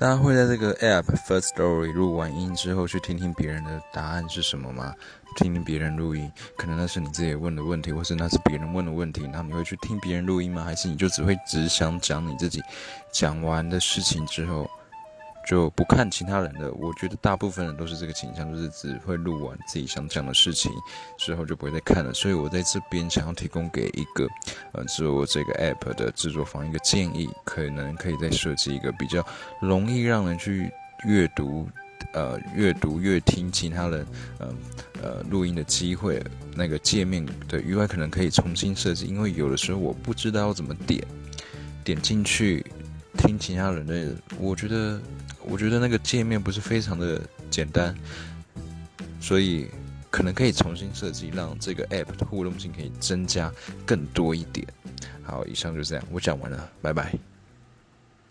大家会在这个 App First Story 录完音之后去听听别人的答案是什么吗？听听别人录音，可能那是你自己问的问题，或是那是别人问的问题，那你会去听别人录音吗？还是你就只会只想讲你自己讲完的事情之后？就不看其他人的，我觉得大部分人都是这个倾向，就是只会录完自己想讲的事情之后就不会再看了。所以我在这边想要提供给一个，呃，做这个 app 的制作方一个建议，可能可以再设计一个比较容易让人去阅读，呃，阅读阅听其他人，呃呃录音的机会。那个界面的 UI 可能可以重新设计，因为有的时候我不知道要怎么点，点进去听其他人的，我觉得。我觉得那个界面不是非常的简单，所以可能可以重新设计，让这个 app 的互动性可以增加更多一点。好，以上就这样，我讲完了，拜拜。